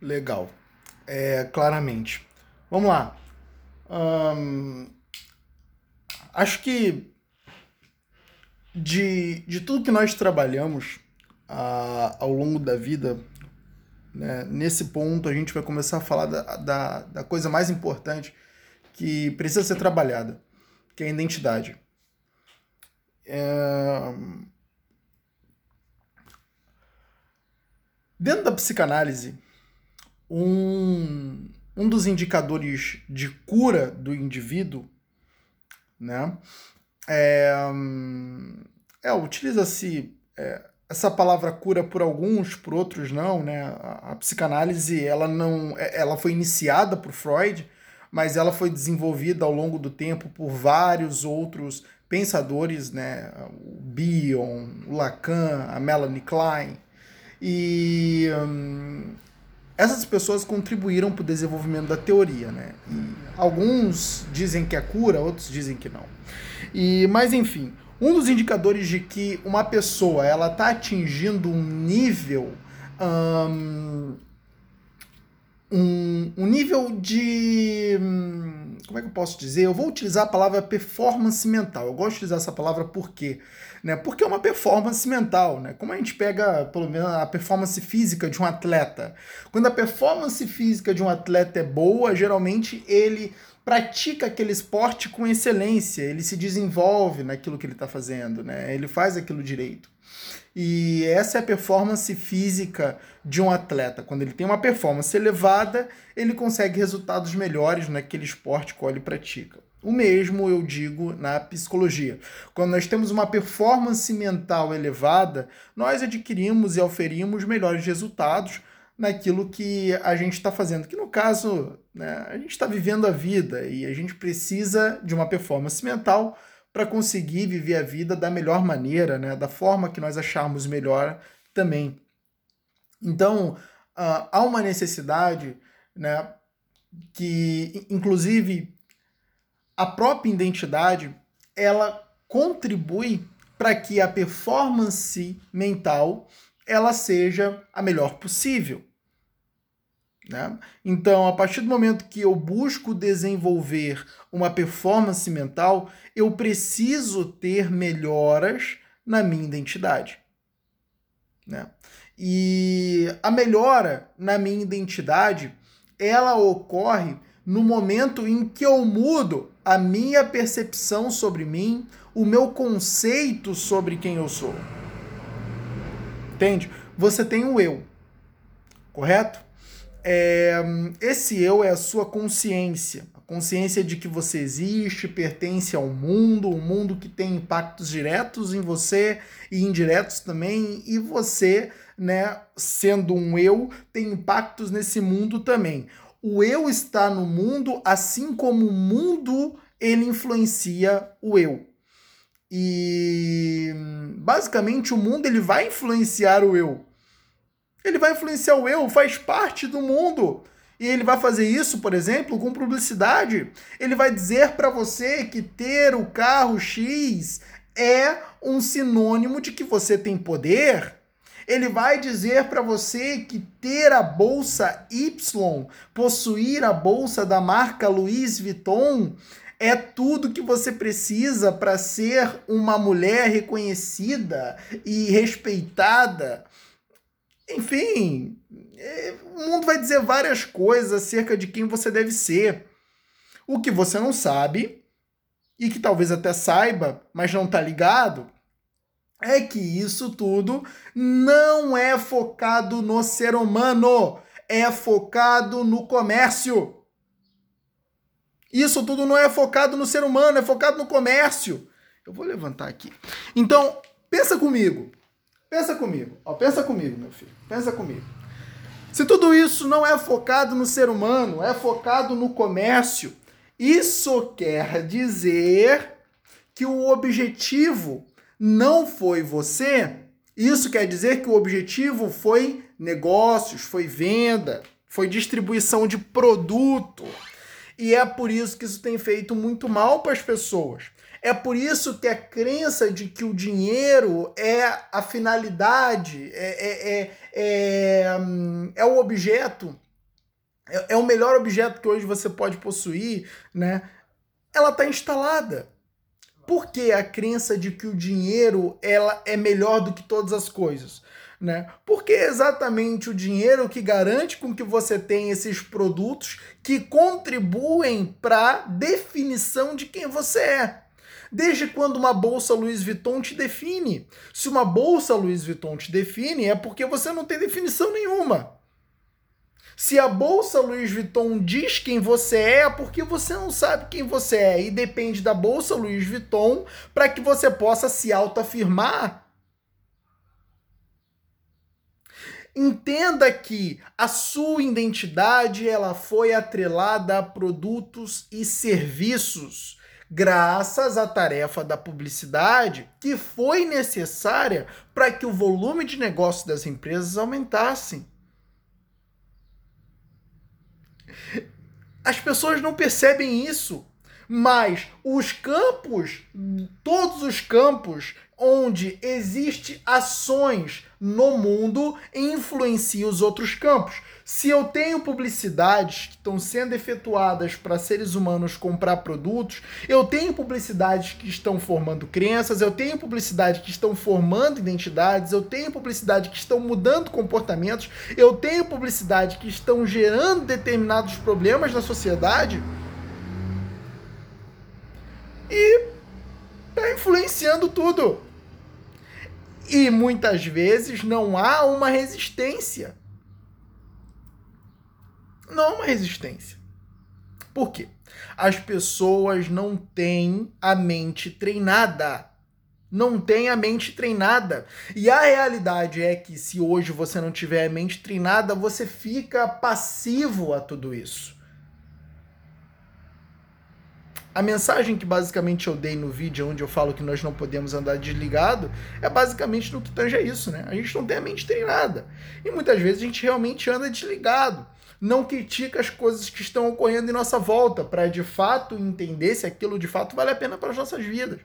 Legal. É, claramente. Vamos lá. acho que de, de tudo que nós trabalhamos uh, ao longo da vida, né, nesse ponto a gente vai começar a falar da, da, da coisa mais importante que precisa ser trabalhada, que é a identidade. É... Dentro da psicanálise, um, um dos indicadores de cura do indivíduo, né, é, é utiliza-se é, essa palavra cura por alguns, por outros não, né? A, a, psicanálise ela não, é, ela foi iniciada por Freud, mas ela foi desenvolvida ao longo do tempo por vários outros pensadores, né? O Bion, o Lacan, a Melanie Klein, e hum, essas pessoas contribuíram para o desenvolvimento da teoria, né? E alguns dizem que é cura, outros dizem que não. E, mas enfim, um dos indicadores de que uma pessoa ela está atingindo um nível um, um nível de. Hum, como é que eu posso dizer? Eu vou utilizar a palavra performance mental. Eu gosto de utilizar essa palavra por quê? Né? Porque é uma performance mental. Né? Como a gente pega, pelo menos, a performance física de um atleta. Quando a performance física de um atleta é boa, geralmente ele pratica aquele esporte com excelência, ele se desenvolve naquilo que ele está fazendo, né? ele faz aquilo direito. E essa é a performance física de um atleta. Quando ele tem uma performance elevada, ele consegue resultados melhores naquele esporte que ele pratica. O mesmo eu digo na psicologia. Quando nós temos uma performance mental elevada, nós adquirimos e oferimos melhores resultados naquilo que a gente está fazendo. Que no caso, né, a gente está vivendo a vida e a gente precisa de uma performance mental para conseguir viver a vida da melhor maneira, né? da forma que nós acharmos melhor também. Então, uh, há uma necessidade né, que, inclusive, a própria identidade ela contribui para que a performance mental ela seja a melhor possível. Né? Então, a partir do momento que eu busco desenvolver uma performance mental, eu preciso ter melhoras na minha identidade. Né? E a melhora na minha identidade, ela ocorre no momento em que eu mudo a minha percepção sobre mim, o meu conceito sobre quem eu sou. Entende? Você tem o eu, correto? É, esse eu é a sua consciência. A consciência de que você existe, pertence ao mundo, um mundo que tem impactos diretos em você e indiretos também, e você, né, sendo um eu, tem impactos nesse mundo também. O eu está no mundo, assim como o mundo ele influencia o eu. E basicamente o mundo ele vai influenciar o eu. Ele vai influenciar o eu, faz parte do mundo. E ele vai fazer isso, por exemplo, com publicidade. Ele vai dizer para você que ter o carro X é um sinônimo de que você tem poder. Ele vai dizer para você que ter a bolsa Y, possuir a bolsa da marca Louis Vuitton, é tudo que você precisa para ser uma mulher reconhecida e respeitada. Enfim, é, o mundo vai dizer várias coisas acerca de quem você deve ser. O que você não sabe, e que talvez até saiba, mas não está ligado, é que isso tudo não é focado no ser humano, é focado no comércio. Isso tudo não é focado no ser humano, é focado no comércio. Eu vou levantar aqui. Então, pensa comigo. Pensa comigo, ó, pensa comigo, meu filho, pensa comigo. Se tudo isso não é focado no ser humano, é focado no comércio, isso quer dizer que o objetivo não foi você. Isso quer dizer que o objetivo foi negócios, foi venda, foi distribuição de produto. E é por isso que isso tem feito muito mal para as pessoas. É por isso que a crença de que o dinheiro é a finalidade, é, é, é, é, é o objeto é, é o melhor objeto que hoje você pode possuir, né? Ela está instalada. Por que a crença de que o dinheiro ela é melhor do que todas as coisas? Né? Porque é exatamente o dinheiro que garante com que você tenha esses produtos que contribuem para a definição de quem você é. Desde quando uma bolsa Louis Vuitton te define? Se uma bolsa Louis Vuitton te define, é porque você não tem definição nenhuma. Se a bolsa Louis Vuitton diz quem você é, é porque você não sabe quem você é e depende da bolsa Louis Vuitton para que você possa se autoafirmar. Entenda que a sua identidade ela foi atrelada a produtos e serviços, graças à tarefa da publicidade que foi necessária para que o volume de negócio das empresas aumentasse. As pessoas não percebem isso, mas os campos, todos os campos onde existe ações no mundo influenciam os outros campos. Se eu tenho publicidades que estão sendo efetuadas para seres humanos comprar produtos, eu tenho publicidades que estão formando crenças, eu tenho publicidades que estão formando identidades, eu tenho publicidade que estão mudando comportamentos, eu tenho publicidade que estão gerando determinados problemas na sociedade. E está influenciando tudo. E muitas vezes não há uma resistência não há uma resistência. Por quê? As pessoas não têm a mente treinada. Não tem a mente treinada. E a realidade é que se hoje você não tiver a mente treinada, você fica passivo a tudo isso. A mensagem que basicamente eu dei no vídeo, onde eu falo que nós não podemos andar desligado, é basicamente no que tange isso, né? A gente não tem a mente treinada. E muitas vezes a gente realmente anda desligado não critica as coisas que estão ocorrendo em nossa volta, para de fato entender se aquilo de fato vale a pena para as nossas vidas.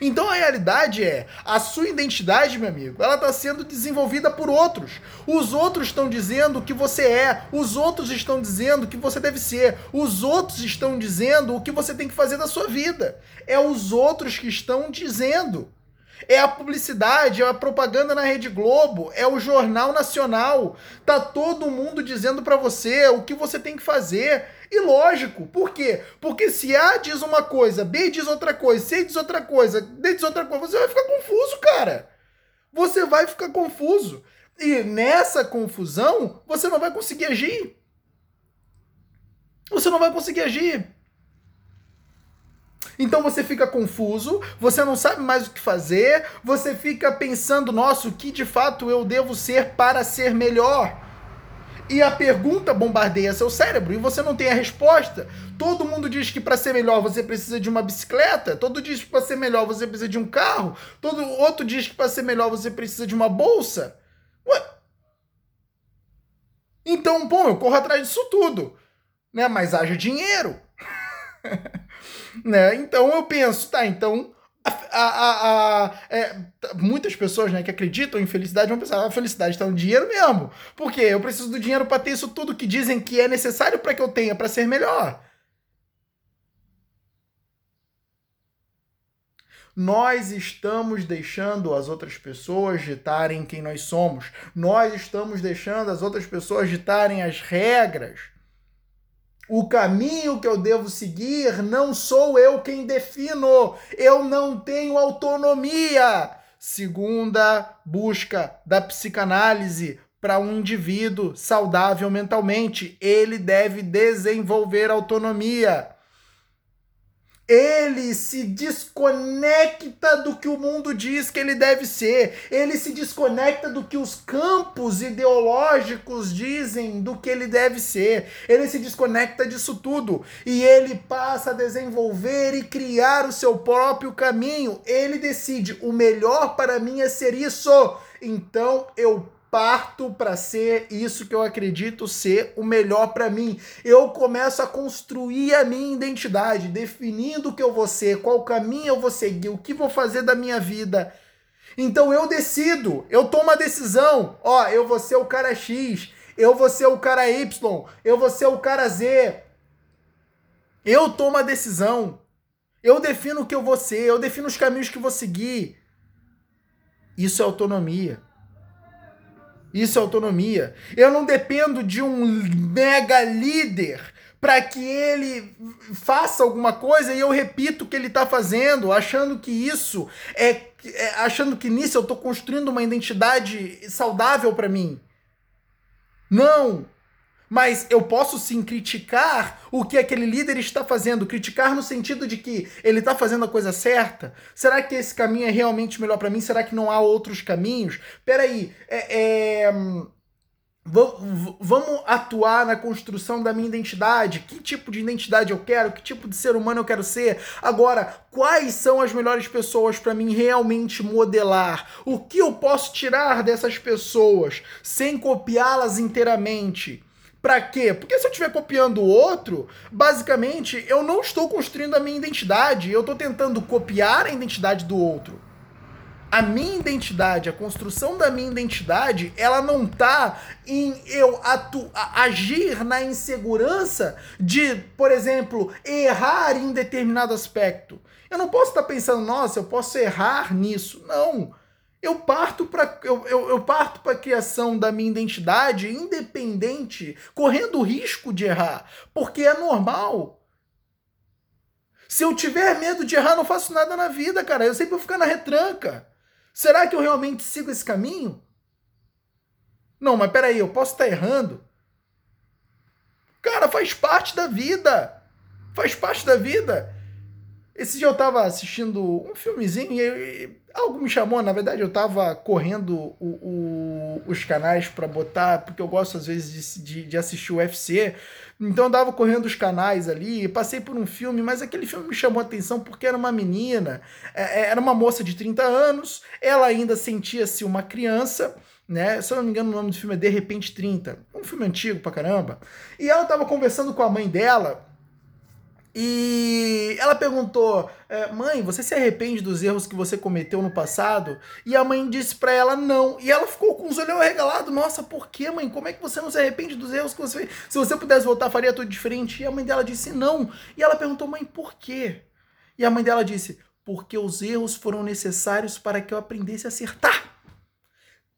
Então a realidade é, a sua identidade, meu amigo, ela está sendo desenvolvida por outros. Os outros estão dizendo o que você é, os outros estão dizendo o que você deve ser, os outros estão dizendo o que você tem que fazer da sua vida. É os outros que estão dizendo. É a publicidade, é a propaganda na Rede Globo, é o Jornal Nacional. Tá todo mundo dizendo para você o que você tem que fazer. E lógico, por quê? Porque se A diz uma coisa, B diz outra coisa, C diz outra coisa, D diz outra coisa, você vai ficar confuso, cara. Você vai ficar confuso. E nessa confusão, você não vai conseguir agir. Você não vai conseguir agir. Então você fica confuso, você não sabe mais o que fazer, você fica pensando, nossa, o que de fato eu devo ser para ser melhor? E a pergunta bombardeia seu cérebro e você não tem a resposta. Todo mundo diz que para ser melhor você precisa de uma bicicleta, todo diz que para ser melhor você precisa de um carro, todo outro diz que para ser melhor você precisa de uma bolsa. Ué? Então, bom, eu corro atrás disso tudo, né? Mas haja dinheiro. né? Então eu penso, tá, então a, a, a, é, muitas pessoas né, que acreditam em felicidade vão pensar, a felicidade está no dinheiro mesmo. Porque eu preciso do dinheiro para ter isso tudo que dizem que é necessário para que eu tenha para ser melhor. Nós estamos deixando as outras pessoas ditarem quem nós somos. Nós estamos deixando as outras pessoas ditarem as regras. O caminho que eu devo seguir não sou eu quem defino. Eu não tenho autonomia. Segunda busca da psicanálise para um indivíduo saudável mentalmente, ele deve desenvolver autonomia ele se desconecta do que o mundo diz que ele deve ser, ele se desconecta do que os campos ideológicos dizem do que ele deve ser, ele se desconecta disso tudo. E ele passa a desenvolver e criar o seu próprio caminho. Ele decide: o melhor para mim é ser isso, então eu parto para ser isso que eu acredito ser o melhor para mim. Eu começo a construir a minha identidade, definindo o que eu vou ser, qual caminho eu vou seguir, o que vou fazer da minha vida. Então eu decido, eu tomo a decisão, ó, eu vou ser o cara X. Eu vou ser o cara Y, eu vou ser o cara Z. Eu tomo a decisão. Eu defino o que eu vou ser, eu defino os caminhos que vou seguir. Isso é autonomia. Isso é autonomia. Eu não dependo de um mega líder para que ele faça alguma coisa e eu repito o que ele está fazendo, achando que isso é, é, achando que nisso eu estou construindo uma identidade saudável para mim. Não. Mas eu posso sim criticar o que aquele líder está fazendo, criticar no sentido de que ele está fazendo a coisa certa. Será que esse caminho é realmente melhor para mim? Será que não há outros caminhos? Peraí, é, é Vamos atuar na construção da minha identidade. Que tipo de identidade eu quero? Que tipo de ser humano eu quero ser? Agora, quais são as melhores pessoas para mim realmente modelar? O que eu posso tirar dessas pessoas sem copiá-las inteiramente? Para quê? Porque se eu estiver copiando o outro, basicamente eu não estou construindo a minha identidade, eu estou tentando copiar a identidade do outro a minha identidade, a construção da minha identidade, ela não tá em eu atu agir na insegurança de, por exemplo, errar em determinado aspecto. Eu não posso estar tá pensando, nossa, eu posso errar nisso. Não. Eu parto para eu, eu, eu parto para a criação da minha identidade independente, correndo o risco de errar, porque é normal. Se eu tiver medo de errar, não faço nada na vida, cara. Eu sempre vou ficar na retranca. Será que eu realmente sigo esse caminho? Não, mas peraí, eu posso estar errando. Cara, faz parte da vida. Faz parte da vida. Esse dia eu tava assistindo um filmezinho e, e algo me chamou. Na verdade, eu tava correndo o, o, os canais para botar, porque eu gosto às vezes de, de, de assistir o UFC. Então eu dava correndo os canais ali, passei por um filme, mas aquele filme me chamou a atenção porque era uma menina, é, é, era uma moça de 30 anos, ela ainda sentia-se uma criança, né? Se eu não me engano, o nome do filme é De Repente 30, um filme antigo pra caramba. E ela tava conversando com a mãe dela e ela perguntou: é, Mãe, você se arrepende dos erros que você cometeu no passado? E a mãe disse para ela: Não. E ela ficou com os olhos arregalados: Nossa, por que, mãe? Como é que você não se arrepende dos erros que você fez? Se você pudesse voltar, faria tudo diferente. E a mãe dela disse: Não. E ela perguntou: Mãe, por quê? E a mãe dela disse: Porque os erros foram necessários para que eu aprendesse a acertar.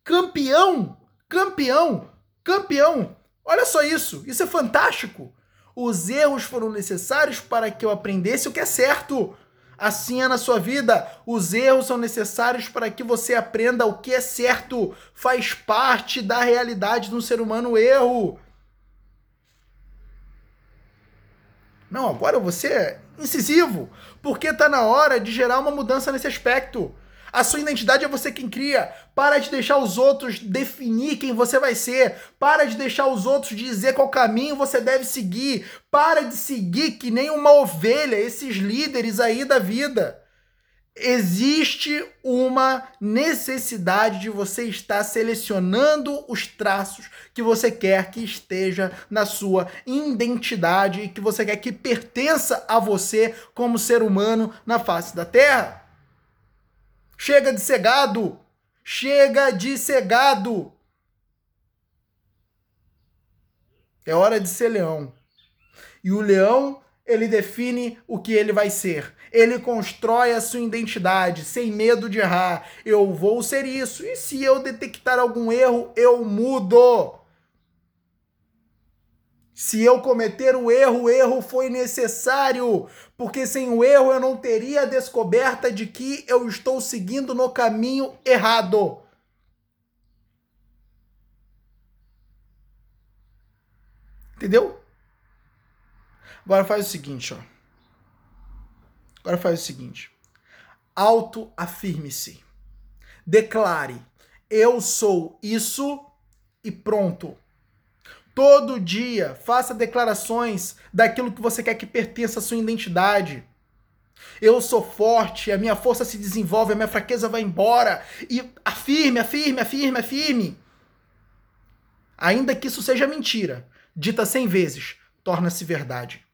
Campeão! Campeão! Campeão! Olha só isso! Isso é fantástico! Os erros foram necessários para que eu aprendesse o que é certo. Assim é na sua vida. Os erros são necessários para que você aprenda o que é certo. Faz parte da realidade do ser humano o erro. Não, agora você é incisivo, porque está na hora de gerar uma mudança nesse aspecto. A sua identidade é você quem cria. Para de deixar os outros definir quem você vai ser. Para de deixar os outros dizer qual caminho você deve seguir. Para de seguir que nem uma ovelha esses líderes aí da vida. Existe uma necessidade de você estar selecionando os traços que você quer que esteja na sua identidade e que você quer que pertença a você como ser humano na face da Terra. Chega de ser gado! Chega de ser gado! É hora de ser leão. E o leão, ele define o que ele vai ser. Ele constrói a sua identidade sem medo de errar. Eu vou ser isso. E se eu detectar algum erro, eu mudo. Se eu cometer o erro, o erro foi necessário, porque sem o erro eu não teria a descoberta de que eu estou seguindo no caminho errado. Entendeu? Agora faz o seguinte, ó. Agora faz o seguinte. Auto-afirme-se. Declare: eu sou isso e pronto. Todo dia faça declarações daquilo que você quer que pertença à sua identidade. Eu sou forte, a minha força se desenvolve, a minha fraqueza vai embora. E afirme, afirme, afirme, afirme. Ainda que isso seja mentira, dita cem vezes, torna-se verdade.